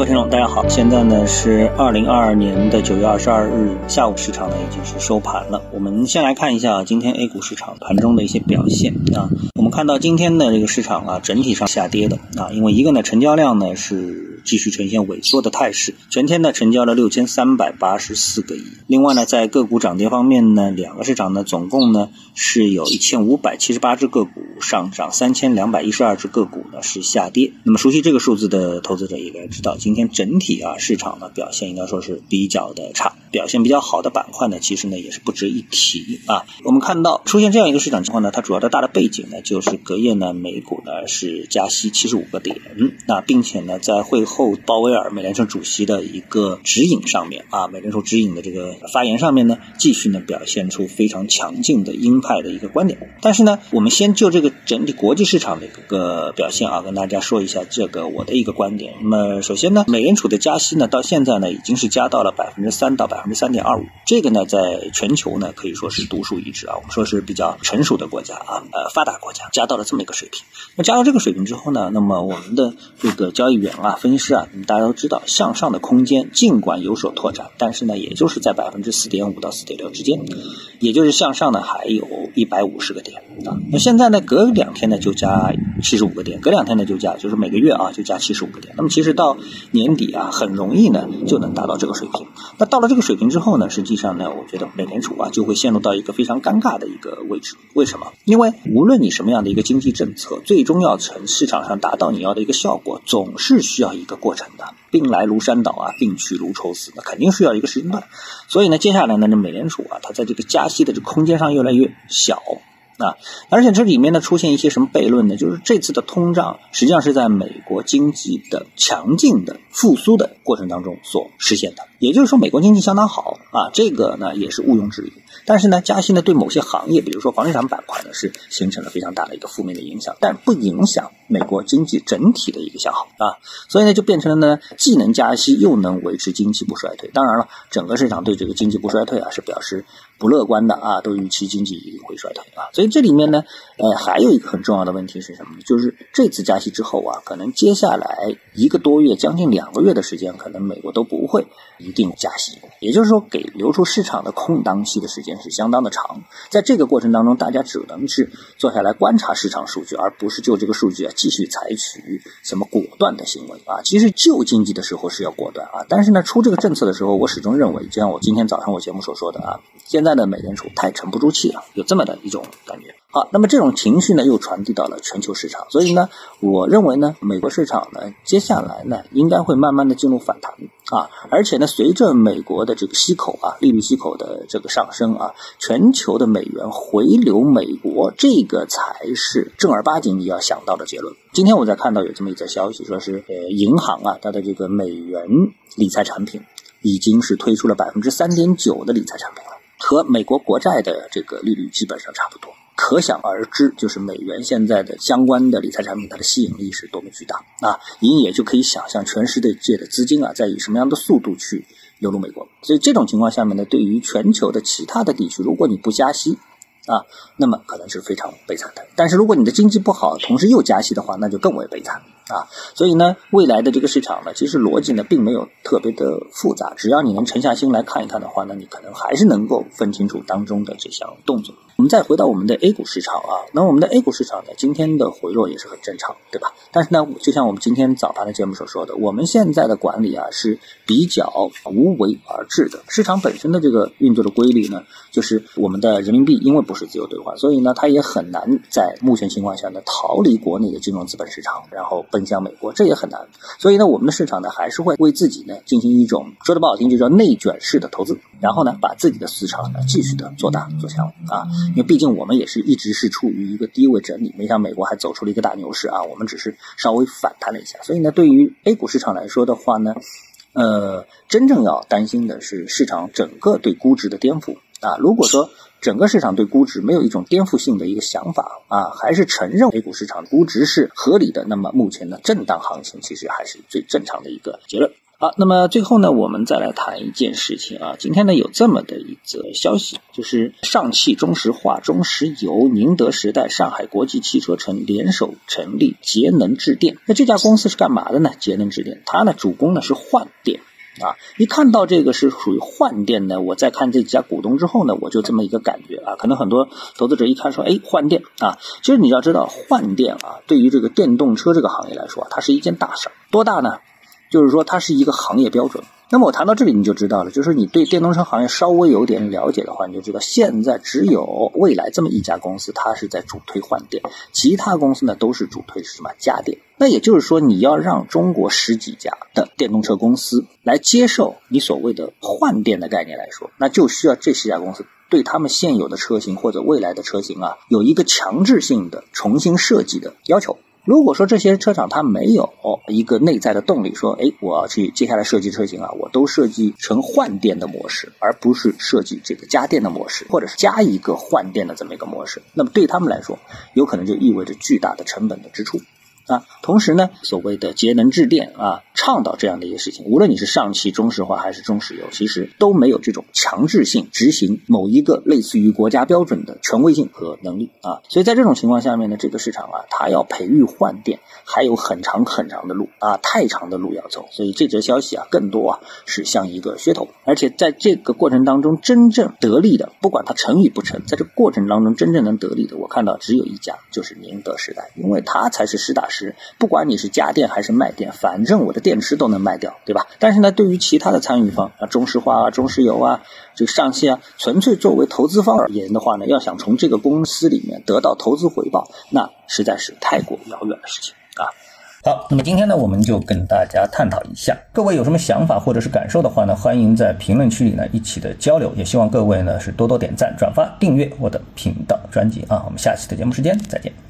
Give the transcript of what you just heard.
各位听众，大家好，现在呢是二零二二年的九月二十二日下午，市场呢已经是收盘了。我们先来看一下今天 A 股市场盘中的一些表现啊。我们看到今天的这个市场啊，整体上下跌的啊，因为一个呢成交量呢是继续呈现萎缩的态势，全天呢成交了六千三百八十四个亿。另外呢，在个股涨跌方面呢，两个市场呢总共呢是有一千五百七十八只个股上涨，三千两百一十二只个股呢是下跌。那么熟悉这个数字的投资者应该知道，今天整体啊市场呢表现应该说是比较的差，表现比较好的板块呢，其实呢也是不值一提啊。我们看到出现这样一个市场情况呢，它主要的大的背景呢，就是隔夜呢美股呢是加息七十五个点，那并且呢在会后鲍威尔美联储主席的一个指引上面啊，美联储指引的这个发言上面呢，继续呢表现出非常强劲的鹰派的一个观点。但是呢，我们先就这个整体国际市场的一个表现啊，跟大家说一下这个我的一个观点。那么首先呢，美联储的加息呢，到现在呢已经是加到了百分之三到百分之三点二五，这个呢在全球呢可以说是独树一帜啊。我们说是比较成熟的国家啊，呃发达国家加到了这么一个水平。那加到这个水平之后呢，那么我们的这个交易员啊、分析是啊，大家都知道，向上的空间尽管有所拓展，但是呢，也就是在百分之四点五到四点六之间，也就是向上呢还有一百五十个点。啊。那现在呢，隔两天呢就加七十五个点，隔两天呢就加，就是每个月啊就加七十五个点。那么其实到年底啊，很容易呢就能达到这个水平。那到了这个水平之后呢，实际上呢，我觉得美联储啊就会陷入到一个非常尴尬的一个位置。为什么？因为无论你什么样的一个经济政策，最终要从市场上达到你要的一个效果，总是需要一个过程的。兵来如山倒啊，病去如抽丝，那肯定需要一个时间段。所以呢，接下来呢，这美联储啊，它在这个加息的这个空间上越来越小。啊，而且这里面呢出现一些什么悖论呢？就是这次的通胀实际上是在美国经济的强劲的复苏的过程当中所实现的，也就是说美国经济相当好啊，这个呢也是毋庸置疑。但是呢，加息呢对某些行业，比如说房地产板块呢是形成了非常大的一个负面的影响，但不影响美国经济整体的一个向好啊，所以呢就变成了呢既能加息又能维持经济不衰退。当然了，整个市场对这个经济不衰退啊是表示不乐观的啊，都预期经济一定会衰退啊，所以。这里面呢，呃，还有一个很重要的问题是什么呢？就是这次加息之后啊，可能接下来一个多月、将近两个月的时间，可能美国都不会一定加息。也就是说，给留出市场的空档期的时间是相当的长。在这个过程当中，大家只能是坐下来观察市场数据，而不是就这个数据啊继续采取什么果断的行为啊。其实救经济的时候是要果断啊，但是呢，出这个政策的时候，我始终认为，就像我今天早上我节目所说的啊，现在的美联储太沉不住气了，有这么的一种感觉。好，那么这种情绪呢，又传递到了全球市场，所以呢，我认为呢，美国市场呢，接下来呢，应该会慢慢的进入反弹啊，而且呢，随着美国的这个息口啊，利率息口的这个上升啊，全球的美元回流美国，这个才是正儿八经你要想到的结论。今天我在看到有这么一则消息，说是呃，银行啊，它的这个美元理财产品已经是推出了百分之三点九的理财产品了，和美国国债的这个利率基本上差不多。可想而知，就是美元现在的相关的理财产品，它的吸引力是多么巨大啊！您也就可以想象，全世界的资金啊，在以什么样的速度去流入美国。所以这种情况下面呢，对于全球的其他的地区，如果你不加息啊，那么可能是非常悲惨的。但是如果你的经济不好，同时又加息的话，那就更为悲惨啊！所以呢，未来的这个市场呢，其实逻辑呢，并没有特别的复杂。只要你能沉下心来看一看的话，那你可能还是能够分清楚当中的这项动作。我们再回到我们的 A 股市场啊，那我们的 A 股市场呢，今天的回落也是很正常，对吧？但是呢，就像我们今天早盘的节目所说的，我们现在的管理啊是比较无为而治的。市场本身的这个运作的规律呢，就是我们的人民币因为不是自由兑换，所以呢，它也很难在目前情况下呢逃离国内的金融资本市场，然后奔向美国，这也很难。所以呢，我们的市场呢还是会为自己呢进行一种说的不好听就叫内卷式的投资，然后呢把自己的市场呢继续的做大做强啊。因为毕竟我们也是一直是处于一个低位整理，没像美国还走出了一个大牛市啊，我们只是稍微反弹了一下。所以呢，对于 A 股市场来说的话呢，呃，真正要担心的是市场整个对估值的颠覆啊。如果说整个市场对估值没有一种颠覆性的一个想法啊，还是承认 A 股市场估值是合理的，那么目前的震荡行情其实还是最正常的一个结论。好，那么最后呢，我们再来谈一件事情啊。今天呢，有这么的一则消息，就是上汽、中石化、中石油、宁德时代、上海国际汽车城联手成立节能智电。那这家公司是干嘛的呢？节能智电，它呢主攻呢是换电啊。一看到这个是属于换电呢，我再看这几家股东之后呢，我就这么一个感觉啊。可能很多投资者一看说，哎，换电啊，其实你要知道，换电啊，对于这个电动车这个行业来说，它是一件大事儿。多大呢？就是说，它是一个行业标准。那么我谈到这里，你就知道了。就是你对电动车行业稍微有点了解的话，你就知道，现在只有蔚来这么一家公司，它是在主推换电，其他公司呢都是主推什么家电。那也就是说，你要让中国十几家的电动车公司来接受你所谓的换电的概念来说，那就需要这十家公司对他们现有的车型或者未来的车型啊，有一个强制性的重新设计的要求。如果说这些车厂它没有一个内在的动力，说，哎，我要去接下来设计车型啊，我都设计成换电的模式，而不是设计这个加电的模式，或者是加一个换电的这么一个模式，那么对他们来说，有可能就意味着巨大的成本的支出。啊，同时呢，所谓的节能制电啊，倡导这样的一些事情，无论你是上汽、中石化还是中石油，其实都没有这种强制性执行某一个类似于国家标准的权威性和能力啊。所以在这种情况下面呢，这个市场啊，它要培育换电还有很长很长的路啊，太长的路要走。所以这则消息啊，更多啊是像一个噱头，而且在这个过程当中，真正得利的，不管它成与不成，在这过程当中真正能得利的，我看到只有一家，就是宁德时代，因为它才是实打实。不管你是加电还是卖电，反正我的电池都能卖掉，对吧？但是呢，对于其他的参与方啊，中石化啊、中石油啊、这个上汽啊，纯粹作为投资方而言的话呢，要想从这个公司里面得到投资回报，那实在是太过遥远的事情啊。好，那么今天呢，我们就跟大家探讨一下，各位有什么想法或者是感受的话呢，欢迎在评论区里呢一起的交流，也希望各位呢是多多点赞、转发、订阅我的频道专辑啊。我们下期的节目时间再见。